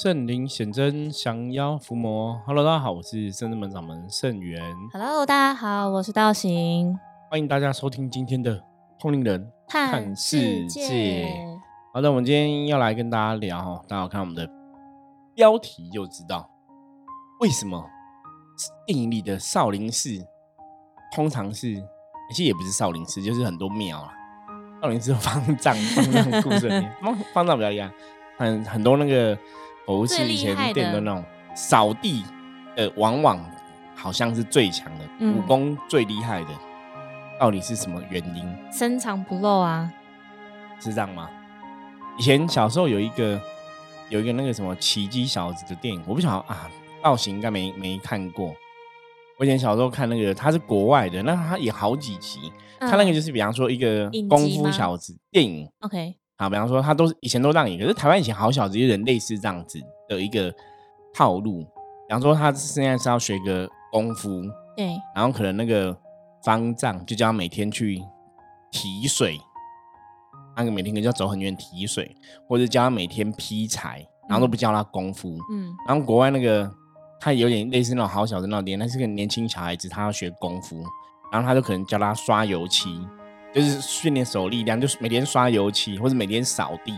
圣灵显真，降妖伏魔。Hello，大家好，我是圣真门掌门圣元。Hello，大家好，我是道行，欢迎大家收听今天的通灵人看世界界。好的，我们今天要来跟大家聊哈，大家有看我们的标题就知道为什么电影里的少林寺通常是，其实也不是少林寺，就是很多庙啊。少林寺有方丈，方丈故事里面，方方丈比较厉害，很很多那个佛寺最以前厉害的那种扫地呃，往往好像是最强的，嗯武功最厉害的，到底是什么原因？深藏不露啊，是这样吗？以前小时候有一个有一个那个什么奇迹小子的电影，我不晓得啊，造型应该没没看过。我以前小时候看那个，他是国外的，那他也好几集，他那个就是比方说一个功夫小子电影 OK，啊，比方说他都是以前都让你，可是台湾以前好小子有点类似这样子的一个套路。比方说他现在是要学个功夫，对，然后可能那个方丈就叫他每天去提水，那个每天可能就要走很远提水，或者叫他每天劈柴，然后都不教他功夫。嗯，然后国外那个他有点类似那种好小子那种店，那是个年轻小孩子，他要学功夫，然后他就可能叫他刷油漆，就是训练手力量，就是每天刷油漆或者每天扫地。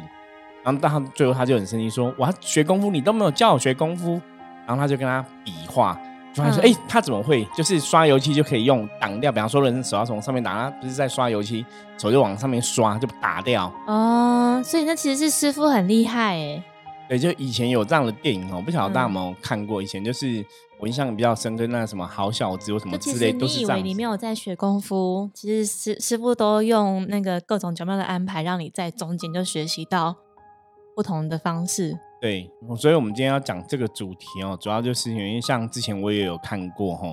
然后到他最后他就很生气说：“我要学功夫，你都没有教我学功夫。”然后他就跟他比划，就他说：“哎、嗯他怎么会？就是刷油漆就可以用挡掉，比方说人手要从上面打，他不是在刷油漆，手就往上面刷就打掉。哦，所以那其实是师傅很厉害哎，对，就以前有这样的电影哦，不晓得大家有嗯没有看过？以前就是我印象比较深刻，那什么好小子或什么之类，都是这样。你以为你没有在学功夫，其实师师傅都用那个各种巧妙的安排，让你在中间就学习到不同的方式。对，所以我们今天要讲这个主题哦，主要就是因为像之前我也有看过哈，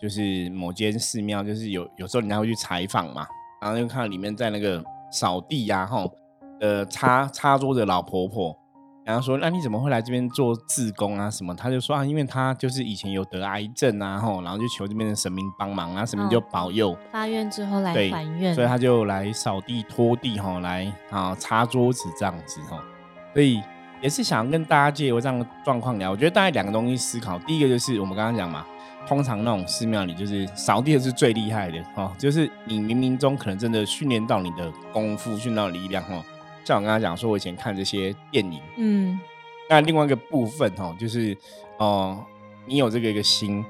就是某间寺庙，就是有有时候人家会去采访嘛，然后就看到里面在那个扫地呀、哈，呃，擦擦桌的老婆婆，然后说那你怎么会来这边做自工啊什么？他就说啊，因为他就是以前有得癌症啊，吼，然后就求这边的神明帮忙啊，神明就嗯保佑。发愿之后来对还愿，所以他就来扫地、拖地吼，来啊擦桌子这样子吼，所以也是想跟大家借由这样的状况聊。我觉得大概两个东西思考，第一个就是我们刚刚讲嘛，通常那种寺庙里就是扫地的是最厉害的哦，就是你冥冥中可能真的训练到你的功夫，训练到力量哈。像我刚刚讲说，我以前看这些电影，嗯，那另外一个部分哦，就是哦、你有这个一个心，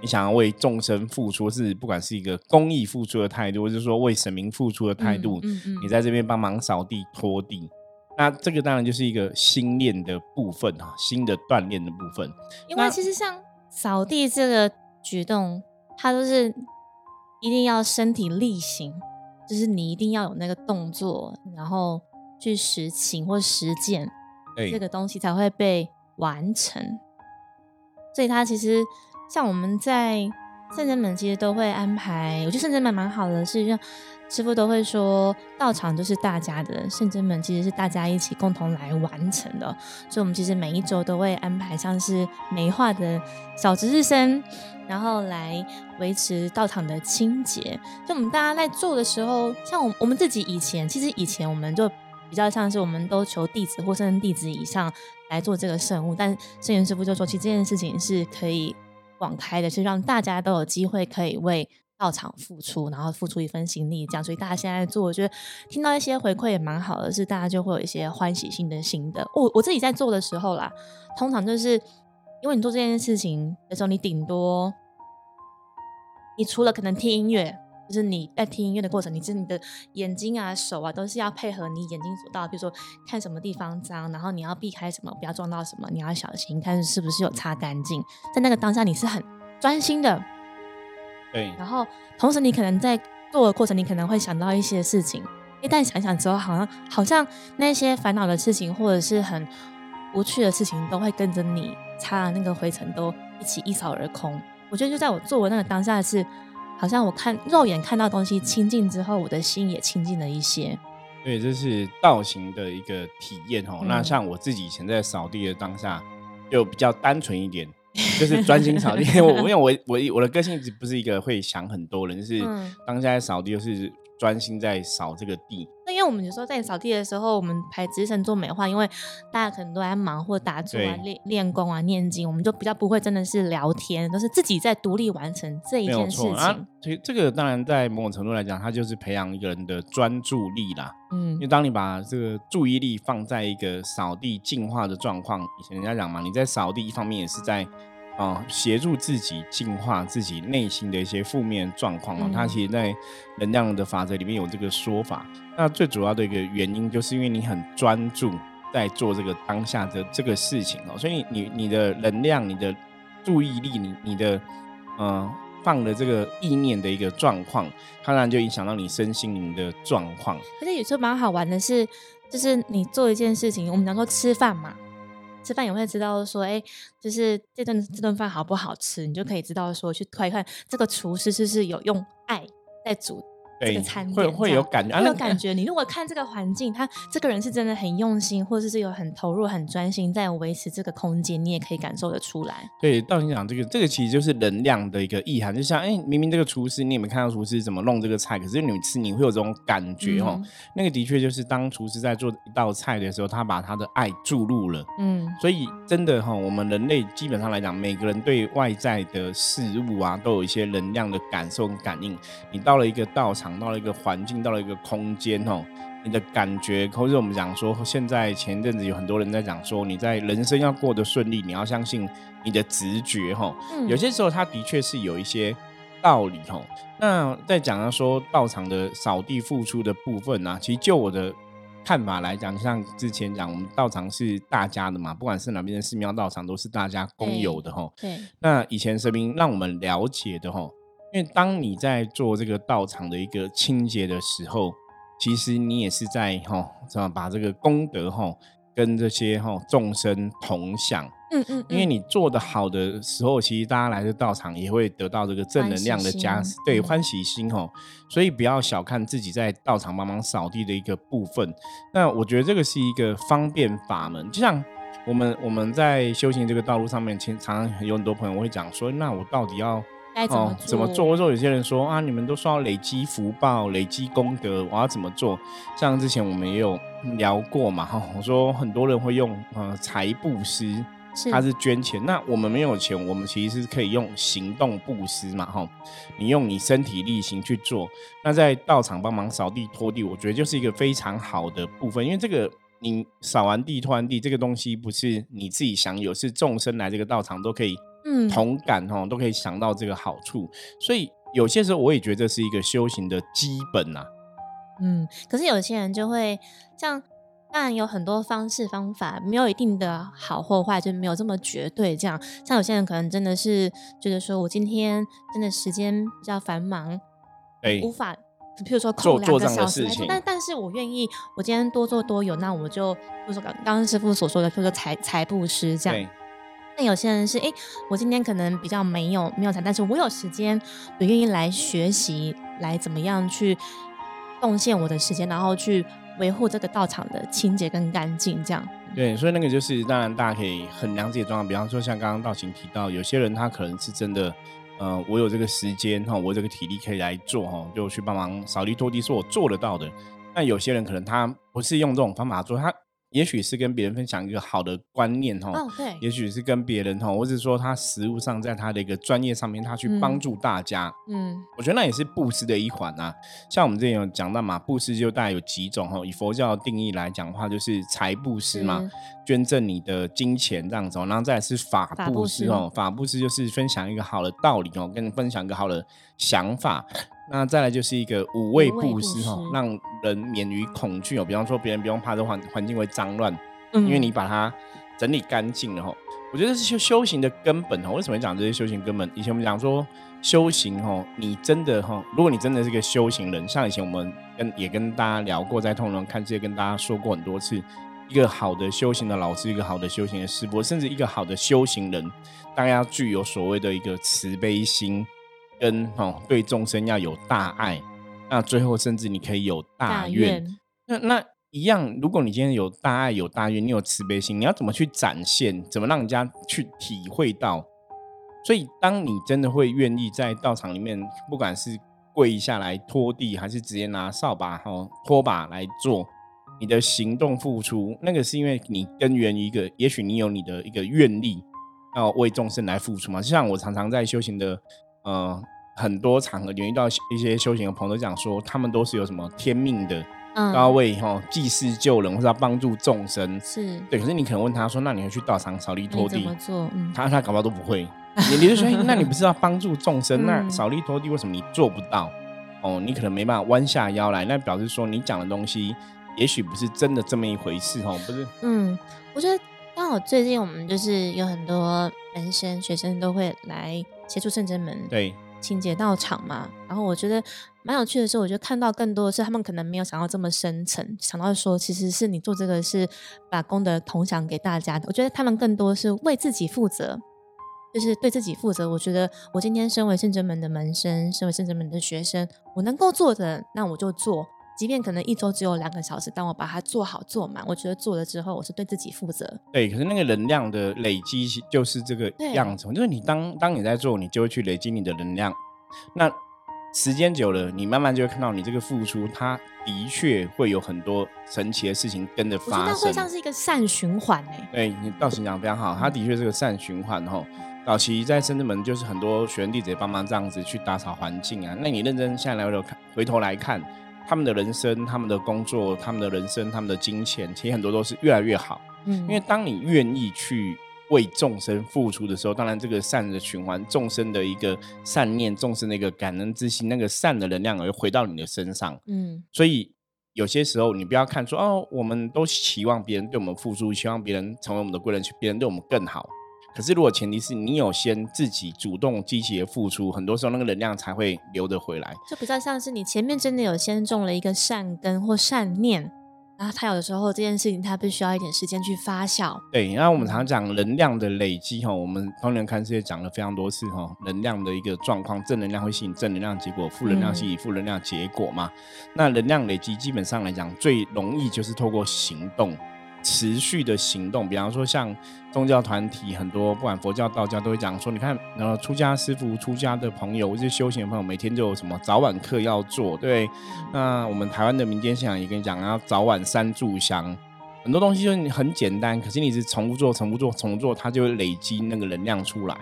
你想要为众生付出，是不管是一个公益付出的态度，或者是说为神明付出的态度，嗯嗯嗯你。在这边帮忙扫地、拖地，那这个当然就是一个心练的部分啊，心的锻炼的部分。因为其实像扫地这个举动，它都是一定要身体力行，就是你一定要有那个动作，然后去实行或实践对，这个东西才会被完成。所以它其实像我们在圣真门，其实都会安排，我觉得圣真门蛮好的，是让师傅都会说，道场就是大家的，圣真门其实是大家一起共同来完成的。所以我们其实每一周都会安排像是美化的小值日生，然后来维持道场的清洁。就我们大家在做的时候，像我我们自己以前，其实以前我们就比较像是我们都求弟子或甚至弟子以上来做这个圣物，但圣元师傅就说，其实这件事情是可以广开的，是让大家都有机会可以为。道场付出，然后付出一份心力，这样，所以大家现在做，我觉得听到一些回馈也蛮好的，是大家就会有一些欢喜心的心得。我我自己在做的时候啦，通常就是因为你做这件事情的时候，你顶多你除了可能听音乐，就是你在听音乐的过程，你是你的眼睛啊、手啊，都是要配合你眼睛所到，比如说看什么地方脏，然后你要避开什么，不要撞到什么，你要小心看是不是有擦干净。在那个当下，你是很专心的，对，然后同时你可能在做的过程，你可能会想到一些事情，一旦想想之后，好像好像那些烦恼的事情或者是很无趣的事情，都会跟着你擦那个灰尘都一起一扫而空。我觉得就在我做的那个当下是，好像我看肉眼看到东西清净之后，我的心也清净了一些。对，这是道行的一个体验哦。嗯那像我自己以前在扫地的当下，就比较单纯一点，就是专心扫地。因为我因为我我我的个性不是一个会想很多人，就是嗯当下在扫地就是专心在扫这个地。我们有时候在扫地的时候，我们排值神做美化，因为大家可能都在忙或打坐啊、练练功啊、念经，我们就比较不会真的是聊天，都是自己在独立完成这一件事情。啊，所以这个当然在某种程度来讲，它就是培养一个人的专注力啦。嗯，因为当你把这个注意力放在一个扫地净化的状况，以前人家讲嘛，你在扫地一方面也是在。啊，协助自己净化自己内心的一些负面状况哦。它其实，在能量的法则里面有这个说法。那最主要的一个原因，就是因为你很专注在做这个当下的这个事情哦，所以你你的能量、你的注意力、你你的嗯放的这个意念的一个状况，当然就影响到你身心灵的状况。而且有时候蛮好玩的是，就是你做一件事情，我们讲说吃饭嘛。吃饭也会知道说，哎，就是这顿这顿饭好不好吃，你就可以知道说，去推看这个厨师是不是有用爱在煮。这个餐会会有感觉，会有感觉。你如果看这个环境，他这个人是真的很用心，或者是有很投入、很专心在维持这个空间，你也可以感受得出来。对，到你讲这个，这个其实就是能量的一个意涵。就像，哎，明明这个厨师，你有没有看到厨师怎么弄这个菜？可是你吃，你会有这种感觉哦。那个的确就是当厨师在做一道菜的时候，他把他的爱注入了。嗯，所以真的哈，我们人类基本上来讲，每个人对外在的事物啊，都有一些能量的感受跟感应。你到了一个道场。到了一个环境，到了一个空间哦，你的感觉，或者我们讲说，现在前一阵子有很多人在讲说，你在人生要过得顺利，你要相信你的直觉哈。有些时候，它的确是有一些道理哈。那在讲到说道场的扫地付出的部分呢，其实就我的看法来讲，像之前讲，我们道场是大家的嘛，不管是哪边的寺庙道场，都是大家公有的哈。对。那以前神明让我们了解的哈。因为当你在做这个道场的一个清洁的时候，其实你也是在哈，怎么把这个功德哈跟这些哈众生同享。嗯嗯。因为你做的好的时候，其实大家来这道场也会得到这个正能量的加持，对欢喜心哈。所以不要小看自己在道场帮忙扫地的一个部分。那我觉得这个是一个方便法门，就像我们我们在修行这个道路上面，其实常常有很多朋友会讲说，那我到底要？哦，怎么做？或者有些人说啊，你们都说要累积福报、累积功德，我要怎么做？像之前我们也有聊过嘛，哈，我说很多人会用呃财布施，他是捐钱。那我们没有钱，我们其实是可以用行动布施嘛，哈，你用你身体力行去做。那在道场帮忙扫地拖地，我觉得就是一个非常好的部分，因为这个你扫完地、拖完地，这个东西不是你自己享有，是众生来这个道场都可以。嗯，同感哦，都可以想到这个好处，所以有些时候我也觉得这是一个修行的基本呐。嗯，可是有些人就会像，当然有很多方式方法，没有一定的好或坏，就没有这么绝对。这样，像有些人可能真的是觉得说，我今天真的时间比较繁忙，哎，无法，譬如说空两个小时，但但是我愿意，我今天多做多有，那我就，比如说刚刚刚师傅所说的，譬如说财财布施这样。那有些人是哎，我今天可能比较没有没有财，但是我有时间，我愿意来学习，来怎么样去贡献我的时间，然后去维护这个道场的清洁跟干净，这样。对，所以那个就是当然大家可以衡量自己的状况，比方说像刚刚道行提到，有些人他可能是真的，呃，我有这个时间哈，我这个体力可以来做哈，就去帮忙扫地拖地，是我做得到的。那有些人可能他不是用这种方法做，他。也许是跟别人分享一个好的观念哈，哦对，也许是跟别人哈，或者说他实物上在他的一个专业上面，他去帮助大家，嗯，我觉得那也是布施的一环啊。像我们之前有讲到嘛，布施就大概有几种哈，以佛教的定义来讲的话，就是财布施嘛，捐赠你的金钱这样子，然后再是法布施哦，法布施就是分享一个好的道理哦，跟你分享一个好的想法。那再来就是一个五味布施哈，让人免于恐惧哦。比方说，别人不用怕这环环境会脏乱，嗯因为你把它整理干净了哈。我觉得是修修行的根本哈。为什么讲这些修行根本？以前我们讲说修行哈，你真的哈，如果你真的是个修行人，像以前我们跟也跟大家聊过，在通融看这些，跟大家说过很多次，一个好的修行的老师，一个好的修行的师傅，甚至一个好的修行人，大家要具有所谓的一个慈悲心。跟哦，对众生要有大爱，那最后甚至你可以有大愿。那那一样，如果你今天有大爱、有大愿，你有慈悲心，你要怎么去展现？怎么让人家去体会到？所以，当你真的会愿意在道场里面，不管是跪下来拖地，还是直接拿扫把哈拖把来做，你的行动付出，那个是因为你根源于一个，也许你有你的一个愿力，要为众生来付出嘛。就像我常常在修行的呃很多场合，遇到一些修行的朋友讲说，他们都是有什么天命的。嗯要为哈济世救人，或是要帮助众生，是对。可是你可能问他说：“那你要去道场扫地拖地？”怎么做？他他搞不好都不会。你你就说：“那你不是要帮助众生？那扫地拖地为什么你做不到？”哦，你可能没办法弯下腰来，那表示说你讲的东西也许不是真的这么一回事哦，不是？嗯，我觉得刚好最近我们就是有很多门生学生都会来接触圣真门，对。清洁到场嘛，然后我觉得蛮有趣的是，我就看到更多的是他们可能没有想到这么深层，想到说其实是你做这个是把功德同享给大家的。我觉得他们更多是为自己负责，就是对自己负责。我觉得我今天身为圣真门的门生，身为圣真门的学生，我能够做的那我就做。即便可能一周只有两个小时，但我把它做好做满，我觉得做了之后，我是对自己负责。对，可是那个能量的累积就是这个样子，就是你当当你在做，你就会去累积你的能量。那时间久了，你慢慢就会看到你这个付出，它的确会有很多神奇的事情跟着发生。那会像是一个善循环哎。对你道行讲非常好，它的确是个善循环哦。早期在深圳门就是很多学员弟子帮忙这样子去打扫环境啊。那你认真下来回头看，回头来看。他们的人生、他们的工作、他们的人生、他们的金钱，其实很多都是越来越好。嗯，因为当你愿意去为众生付出的时候，当然这个善的循环、众生的一个善念、众生的一个感恩之心，那个善的能量会回到你的身上。嗯，所以有些时候你不要看说哦，我们都期望别人对我们付出，希望别人成为我们的贵人，别人对我们更好。可是，如果前提是你有先自己主动积极的付出，很多时候那个能量才会流得回来。就比较像是你前面真的有先种了一个善根或善念，然后它有的时候这件事情它必须要一点时间去发酵。对，然后我们常讲能量的累积哈，我们通年看世界讲了非常多次哈，能量的一个状况，正能量会吸引正能量结果，负能量吸引负能量结果嘛。那能量累积基本上来讲，最容易就是透过行动。持续的行动，比方说像宗教团体，很多不管佛教、道教都会讲说，你看，呃，出家师傅、出家的朋友或者修行的朋友，每天都有什么早晚课要做，对。那我们台湾的民间信仰也跟你讲，要早晚三炷香，很多东西就很简单，可是你是重复做、重复做、重复做，它就会累积那个能量出来。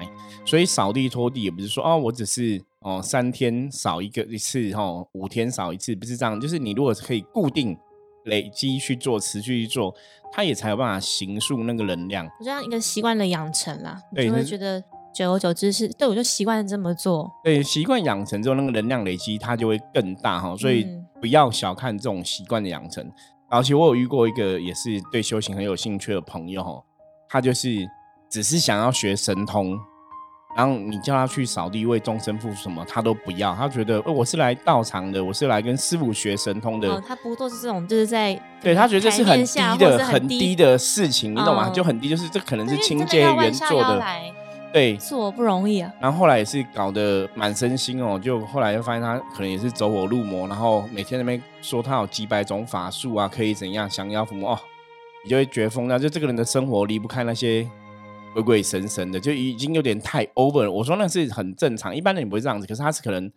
所以扫地拖地也不是说哦，我只是哦三天扫一个一次，哦五天扫一次，不是这样，就是你如果是可以固定。累积去做，持续去做，他也才有办法形塑那个能量。就像一个习惯的养成啦，就会觉得久而久之是对我就习惯这么做。对，习惯养成之后，那个能量累积它就会更大哈。所以不要小看这种习惯的养成。而且我有遇过一个也是对修行很有兴趣的朋友哈，他就是只是想要学神通。然后你叫他去扫地为众生付出什么，他都不要。他觉得，哦，我是来道场的，我是来跟师傅学神通的。哦，他不做是这种，就是在对他觉得这是很低的、很低的事情，你懂吗？就很低，就是这可能是清洁员做的。对，做不容易啊。然后后来也是搞得满身心哦，就后来就发现他可能也是走火入魔，然后每天那边说他有几百种法术啊，可以怎样降妖伏魔哦，你就会觉疯了。就这个人的生活离不开那些。鬼鬼神神的，就已经有点太 over 了。我说那是很正常，一般人也不会这样子。可是他是可能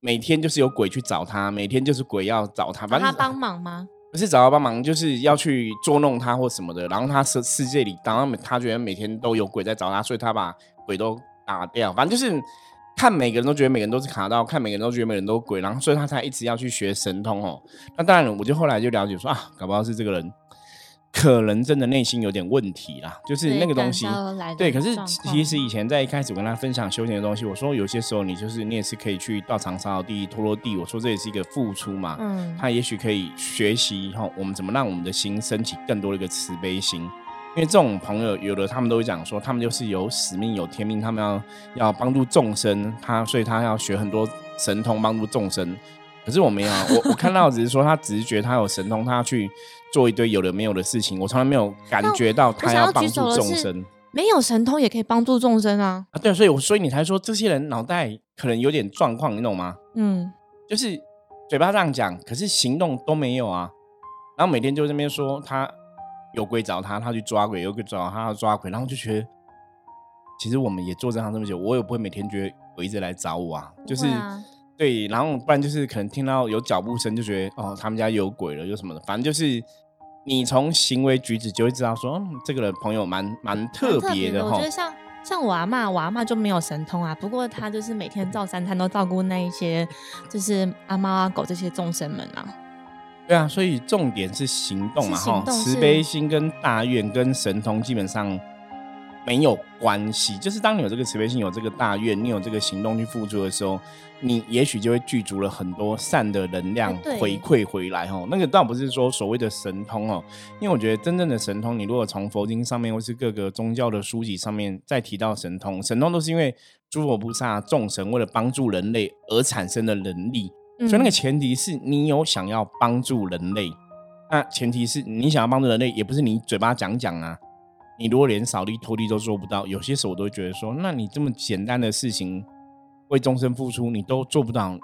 每天就是有鬼去找他，每天就是鬼要找他，反正他帮忙吗？不是找他帮忙，就是要去捉弄他或什么的。然后他世世界里，然后他觉得每天都有鬼在找他，所以他把鬼都打掉。反正就是看每个人都觉得每个人都是卡到，看每个人都觉得每个人都鬼，然后所以他才一直要去学神通哦。那当然，我就后来就了解说啊，搞不好是这个人。可能真的内心有点问题啦，就是那个东西，对。可是其实以前在一开始我跟他分享修行的东西，我说有些时候你就是你也是可以去道场扫地、拖拖地。我说这也是一个付出嘛，嗯，他也许可以学习哈，我们怎么让我们的心升起更多的一个慈悲心。因为这种朋友有的他们都会讲说，他们就是有使命、有天命，他们要要帮助众生，他所以他要学很多神通帮助众生。可是我没有，我我看到只是说他只是觉得他有神通，他要去。做一堆有的没有的事情，我从来没有感觉到他要帮助众生。没有神通也可以帮助众生啊！啊，对，所以，我所以你才说这些人脑袋可能有点状况，你懂吗？嗯，就是嘴巴这样讲，可是行动都没有啊。然后每天就这边说他有鬼找他，他去抓鬼，有鬼找他要抓鬼，然后就觉得其实我们也做这行这么久，我也不会每天觉得鬼一直来找我啊，就是。对，然后不然就是可能听到有脚步声就觉得哦，他们家有鬼了，有什么的，反正就是你从行为举止就会知道说，嗯，这个人朋友蛮蛮特别的哈。我觉得像像我阿妈，我阿妈就没有神通啊，不过她就是每天照三餐都照顾那一些就是阿猫阿狗这些众生们啊。对啊，所以重点是行动嘛哈，慈悲心跟大愿跟神通基本上没有关系。就是当你有这个慈悲心、有这个大愿、你有这个行动去付出的时候，你也许就会具足了很多善的能量回馈回来哦。那个倒不是说所谓的神通哦，因为我觉得真正的神通，你如果从佛经上面或是各个宗教的书籍上面再提到神通，神通都是因为诸佛菩萨众神为了帮助人类而产生的能力。所以那个前提是你有想要帮助人类，那前提是你想要帮助人类，也不是你嘴巴讲讲啊。你如果连扫地拖地都做不到，有些时候我都会觉得说，那你这么简单的事情为终身付出，你都做不到，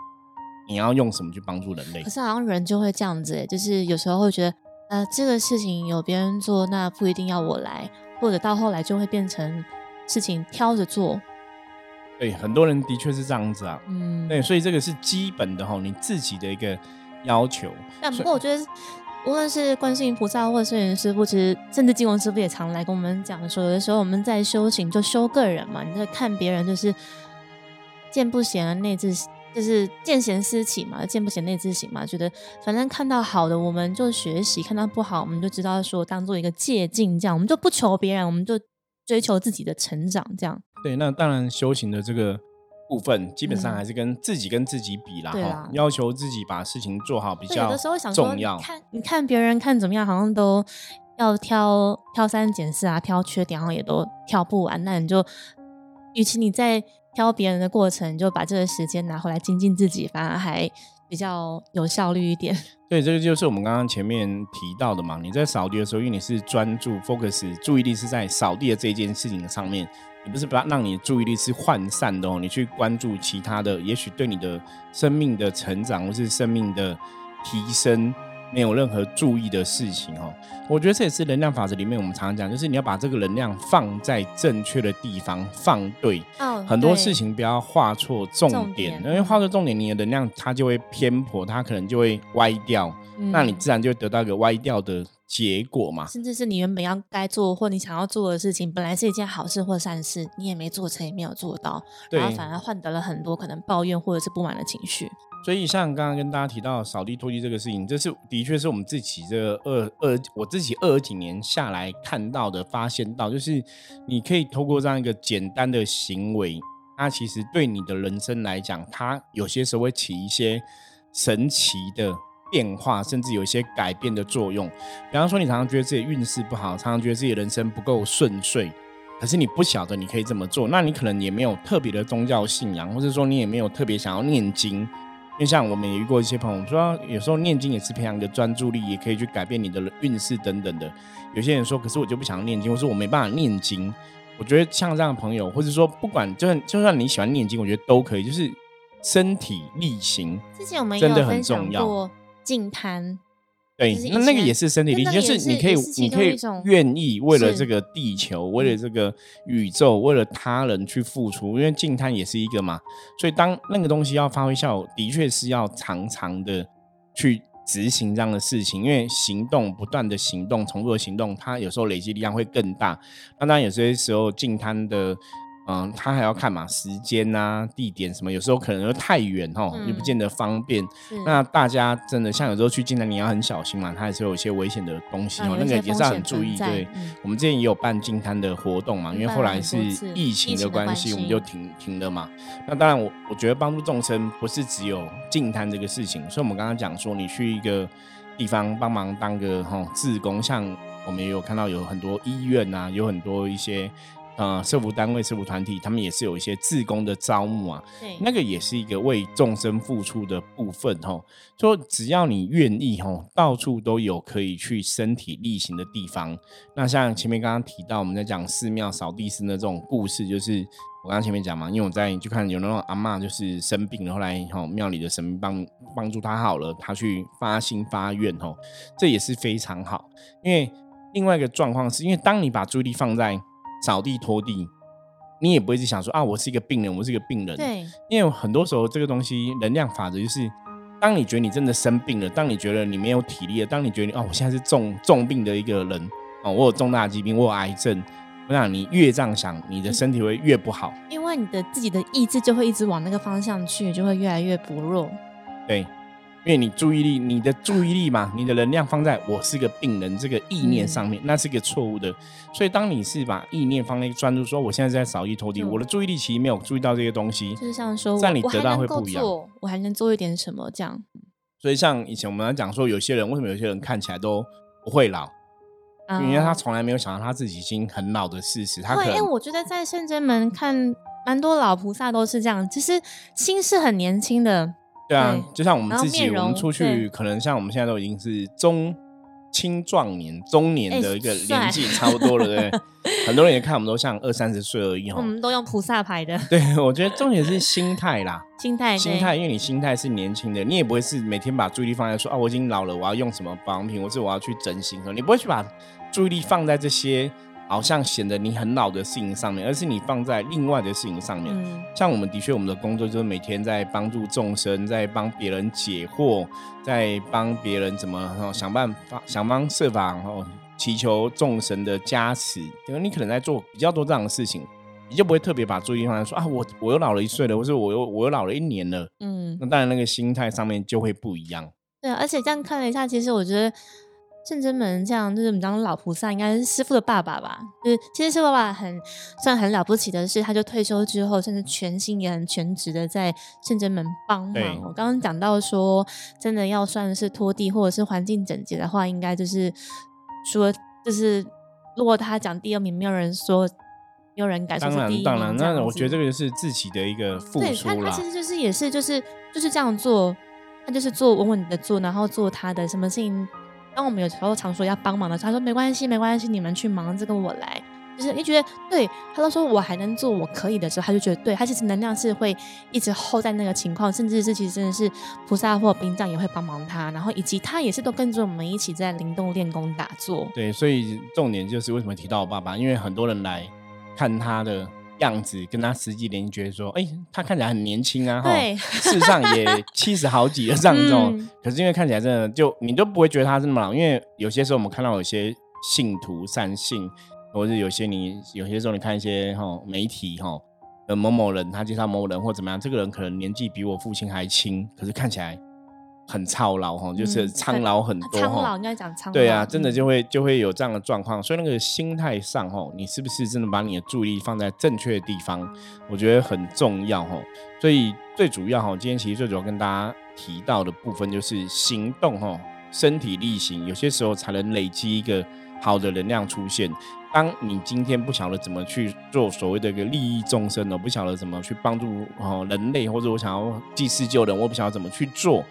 你要用什么去帮助人类？可是好像人就会这样子，就是有时候会觉得，呃，这个事情有别人做，那不一定要我来，或者到后来就会变成事情挑着做。对，很多人的确是这样子啊。嗯，对，所以这个是基本的哈，你自己的一个要求。但不过我觉得，无论是观世音菩萨或者是云师傅，其实甚至金文师傅也常来跟我们讲说，有的时候我们在修行就修个人嘛，你在看别人就是见不贤内自，就是见贤思齐嘛，见不贤内自省嘛。觉得反正看到好的我们就学习，看到不好我们就知道说当做一个借鉴，这样我们就不求别人，我们就追求自己的成长，这样。对，那当然修行的这个部分，基本上还是跟自己跟自己比啦，哈，要求自己把事情做好比较重要。看，你看别人看怎么样，好像都要挑挑三拣四啊，挑缺点，然后也都挑不完。那你就，与其你在挑别人的过程，就把这个时间拿回来精进自己，反而还比较有效率一点。对，这个就是我们刚刚前面提到的嘛。你在扫地的时候，因为你是专注 focus 注意力是在扫地的这件事情上面。你不是把让你的注意力是涣散的哦，你去关注其他的，也许对你的生命的成长或是生命的提升没有任何注意的事情哦。我觉得这也是能量法则里面我们常常讲，就是你要把这个能量放在正确的地方，放对。很多事情不要画错重点，因为画错重点，你的能量它就会偏颇，它可能就会歪掉，那你自然就会得到一个歪掉的。结果嘛，甚至是你原本要该做或你想要做的事情，本来是一件好事或善事，你也没做成，也没有做到，然后反而换得了很多可能抱怨或者是不满的情绪。所以像刚刚跟大家提到扫地拖地这个事情，这是的确是我们自己这二二我自己二几年下来看到的，发现到就是你可以透过这样一个简单的行为，它其实对你的人生来讲，它有些时候会起一些神奇的。变化，甚至有一些改变的作用。比方说，你常常觉得自己运势不好，常常觉得自己人生不够顺遂，可是你不晓得你可以这么做。那你可能也没有特别的宗教信仰，或者说你也没有特别想要念经。因为像我们也遇过一些朋友说，有时候念经也是培养一个专注力，也可以去改变你的运势等等的。有些人说，可是我就不想要念经，或是我没办法念经。我觉得像这样的朋友，或者说不管就算就算你喜欢念经，我觉得都可以，就是身体力行，之前我们真的很重要。净滩，对，那那个也是身体力行，就是你可以，你可以愿意为了这个地球，为了这个宇宙，为了他人去付出，因为净滩也是一个嘛。所以当那个东西要发挥效果，的确是要常常的去执行这样的事情，因为行动不断的行动，重复的行动，它有时候累积力量会更大。那当然有些时候净滩的。嗯，他还要看嘛，时间啊、地点什么，有时候可能又太远哈，又不见得方便。那大家真的像有时候去进来，你要很小心嘛，它还是有一些危险的东西哦，那个也是要很注意。对，我们之前也有办金滩的活动嘛，因为后来是疫情的关系，我们就停停了嘛。那当然，我我觉得帮助众生不是只有净滩这个事情，所以我们刚刚讲说，你去一个地方帮忙当个哈志工，像我们也有看到有很多医院啊，有很多一些。呃，社福单位、社福团体，他们也是有一些自工的招募啊，对，那个也是一个为众生付出的部分吼。说只要你愿意吼，到处都有可以去身体力行的地方。那像前面刚刚提到，我们在讲寺庙扫地僧的这种故事，就是我刚刚前面讲嘛，因为我在就看有那种阿妈就是生病了，后来吼庙里的神明帮帮助她好了，她去发心发愿吼，这也是非常好。因为另外一个状况是因为当你把注意力放在扫地拖地，你也不会一直想说啊，我是一个病人，我是一个病人。对，因为很多时候这个东西能量法则就是，当你觉得你真的生病了，当你觉得你没有体力了，当你觉得哦，我现在是重重病的一个人哦，我有重大疾病，我有癌症，我想你越这样想，你的身体会越不好，因为你的自己的意志就会一直往那个方向去，就会越来越薄弱。对。因为你注意力，你的注意力嘛，你的能量放在我是个病人这个意念上面，那是一个错误的。所以当你是把意念放在专注说我现在在扫地拖地，我的注意力其实没有注意到这些东西，就是像说，在你得到会不一样。我还能做一点什么这样？所以像以前我们讲说，有些人为什么有些人看起来都不会老？因为他从来没有想到他自己已经很老的事实。他可能我觉得在圣真门看蛮多老菩萨都是这样，其实心是很年轻的。对啊，就像我们自己，我们出去可能像我们现在都已经是中青壮年、中年的一个年纪，差不多了，对？很多人也看我们都像二三十岁而已哈。我们都用菩萨牌的。对，我觉得重点是心态啦，心态，心态，因为你心态是年轻的，你也不会是每天把注意力放在说啊，我已经老了，我要用什么保养品，或是我要去整形，你不会去把注意力放在这些。好像显得你很老的事情上面，而是你放在另外的事情上面。像我们的确，我们的工作就是每天在帮助众生，在帮别人解惑，在帮别人怎么想办法、想方设法，然后祈求众神的加持。因为你可能在做比较多这样的事情，你就不会特别把注意力放在说啊，我我又老了一岁了，或者我又我又老了一年了。嗯，那当然那个心态上面就会不一样。对，而且这样看了一下，其实我觉得。圣真门这样，就是我们讲老菩萨，应该是师傅的爸爸吧？就是其实师傅爸爸很算很了不起的是，他就退休之后，甚至全心也很全职的在圣真门帮忙。我刚刚讲到说，真的要算是拖地或者是环境整洁的话，应该就是说，就是如果他讲第二名，没有人说，没有人敢说第一名。当然，当然，那我觉得这个是自己的一个付出对他他其实就是也是就是就是这样做，他就是做稳稳的做，然后做他的什么事情。当我们有时候常说要帮忙的时候，他说没关系，没关系，你们去忙，这个我来。就是你觉得对，他都说我还能做，我可以的时候，他就觉得对他其实能量是会一直 hold 在那个情况，甚至是其实真的是菩萨或兵将也会帮忙他，然后以及他也是都跟着我们一起在灵动练功打坐。对，所以重点就是为什么提到我爸爸，因为很多人来看他的。样子跟他实际年觉得说，哎，他看起来很年轻啊，对，事实上也七十好几了这样子。可是因为看起来真的就你都不会觉得他是那么老，因为有些时候我们看到有些信徒善信，或者有些你有些时候你看一些哈媒体哈，呃某某人他介绍某某人或怎么样，这个人可能年纪比我父亲还轻，可是看起来。很操劳哈，就是苍老很多哈。苍老应该讲苍。对啊，真的就会就会有这样的状况，所以那个心态上哈，你是不是真的把你的注意力放在正确的地方？我觉得很重要哈。所以最主要哈，今天其实最主要跟大家提到的部分就是行动哈，身体力行，有些时候才能累积一个好的能量出现。当你今天不晓得怎么去做所谓的一个利益众生的，不晓得怎么去帮助哦人类，或者我想要济世救人，我不晓得怎么去做。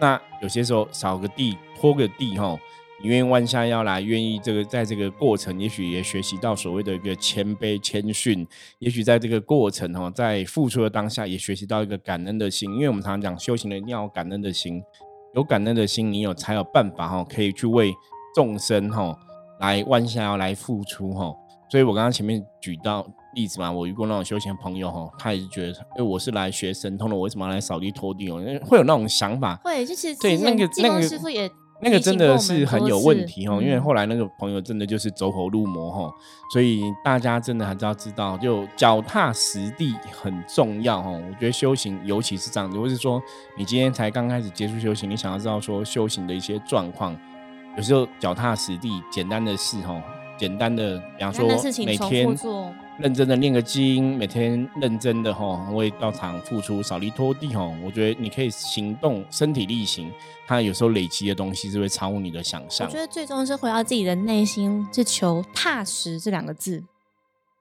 那有些时候扫个地、拖个地，哈，你愿意弯下腰来，愿意这个在这个过程，也许也学习到所谓的一个谦卑、谦逊，也许在这个过程，哈，在付出的当下，也学习到一个感恩的心。因为我们常常讲修行人一定要有感恩的心，有感恩的心，你有才有办法，哈，可以去为众生，哈，来弯下腰来付出，哈。所以我刚刚前面举到。例子嘛，我遇过那种修行朋友哈，他也是觉得，哎，我是来学神通的，我为什么要来扫地拖地哦？会有那种想法。会，就是对那个那个师傅也那个真的是很有问题哈，因为后来那个朋友真的就是走火入魔哈，所以大家真的还是要知道，就脚踏实地很重要哈。我觉得修行尤其是这样子，或是说你今天才刚开始接触修行，你想要知道说修行的一些状况，有时候脚踏实地，简单的事哈，简单的，比方说每天。认真的念个经，每天认真的哈为道场付出，扫地拖地哈。我觉得你可以行动，身体力行，它有时候累积的东西是会超乎你的想象。我觉得最终是回到自己的内心，是求踏实这两个字。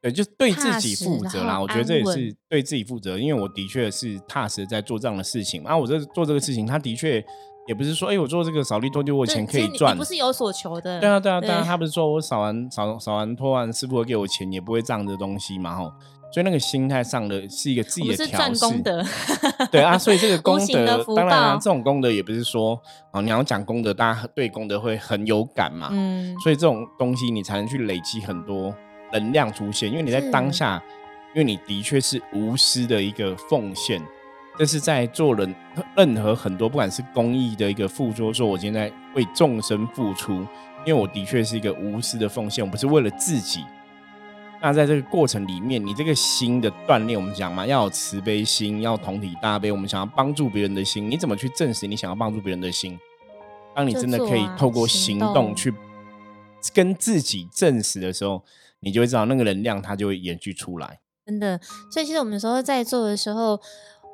对，就对自己负责啦。我觉得这也是对自己负责，因为我的确是踏实在做这样的事情啊。我这做这个事情，他的确。也不是说，哎，我做这个扫地拖地，我钱可以赚，不是有所求的。对啊，对啊，对啊他不是说我扫完扫扫完拖完，师傅会给我钱，也不会这样的东西嘛，吼。所以那个心态上的是一个自己的调试。功德。对啊，所以这个 功德，当然这种功德也不是说啊，你要讲功德，大家对功德会很有感嘛。嗯。所以这种东西你才能去累积很多能量出现，因为你在当下。因为你的确是无私的一个奉献。这是在做人任何很多不管是公益的一个付出，说我今天在为众生付出，因为我的确是一个无私的奉献，我不是为了自己。那在这个过程里面，你这个心的锻炼，我们讲嘛，要有慈悲心，要同体大悲，我们想要帮助别人的心，你怎么去证实你想要帮助别人的心？当你真的可以透过行动去跟自己证实的时候，你就会知道那个能量它就会延续出来。真的，所以其实我们有时候在做的时候。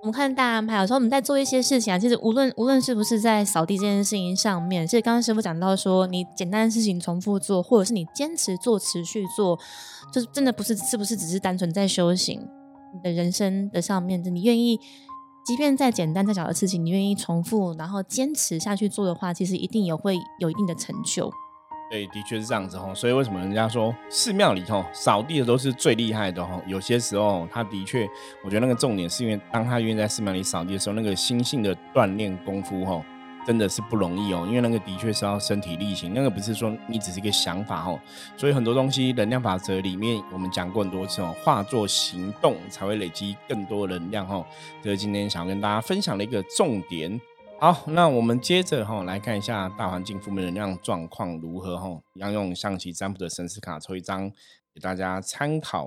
我们看大安排，有时候我们在做一些事情啊，其实无论无论是不是在扫地这件事情上面，其实刚刚师傅讲到说，你简单的事情重复做，或者是你坚持做、持续做，就是真的不是是不是只是单纯在修行你的人生的上面，你愿意，即便再简单再小的事情，你愿意重复，然后坚持下去做的话，其实一定有会有一定的成就。对，的确是这样子哈。所以为什么人家说寺庙里头扫地的都是最厉害的吼？有些时候，他的确，我觉得那个重点是因为当他愿意在寺庙里扫地的时候，那个心性的锻炼功夫哈，真的是不容易哦。因为那个的确是要身体力行，那个不是说你只是一个想法哈。所以很多东西能量法则里面，我们讲过很多次哦，化作行动才会累积更多能量哈。这是今天想要跟大家分享的一个重点。好，那我们接着哈来看一下大环境负面能量状况如何哈。要用象棋占卜的神思卡抽一张给大家参考。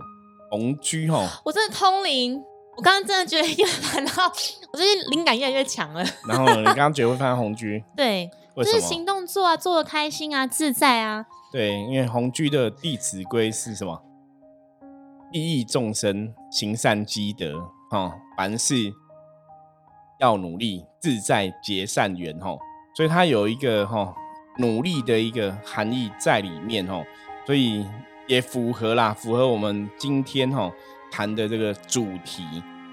红居哈，我真的通灵，我刚刚真的觉得越烦到，我最近灵感越来越强了。然后呢，你刚刚觉得会发现红居？对，就是行动做啊，做的开心啊，自在啊。对，因为红居的弟子规是什么？利益众生，行善积德，哈，凡事。要努力，自在结善缘吼，所以它有一个哈努力的一个含义在里面吼，所以也符合啦，符合我们今天哈谈的这个主题。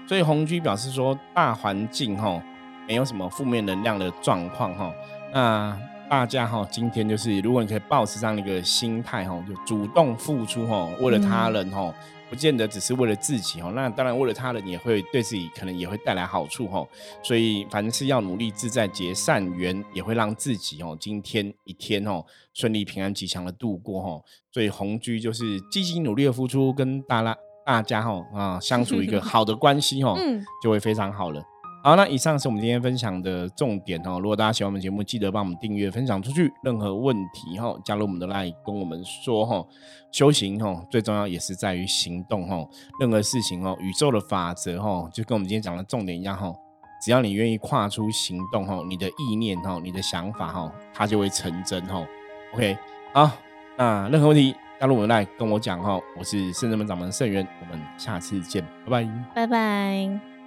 所以红居表示说，大环境哈没有什么负面能量的状况哈，那大家哈今天就是，如果你可以保持这样的一个心态哈，就主动付出哈，为了他人哈。不见得只是为了自己哦，那当然为了他人也会对自己可能也会带来好处哈。所以反正是要努力自在结善缘，也会让自己哦今天一天哦顺利平安吉祥的度过哈。所以红居就是积极努力的付出，跟大家大家哈啊相处一个 好的关系哦，就会非常好了。好，那以上是我们今天分享的重点哦。如果大家喜欢我们节目，记得帮我们订阅、分享出去。任何问题哈，加入我们的 line 跟我们说哈。修行哈，最重要也是在于行动哈。任何事情哦，宇宙的法则哈，就跟我们今天讲的重点一样哈。只要你愿意跨出行动哈，你的意念哈，你的想法哈，它就会成真哈。OK，好，那任何问题加入我们 line 跟我讲哈。我是圣人门掌门圣元，我们下次见，拜拜，拜拜。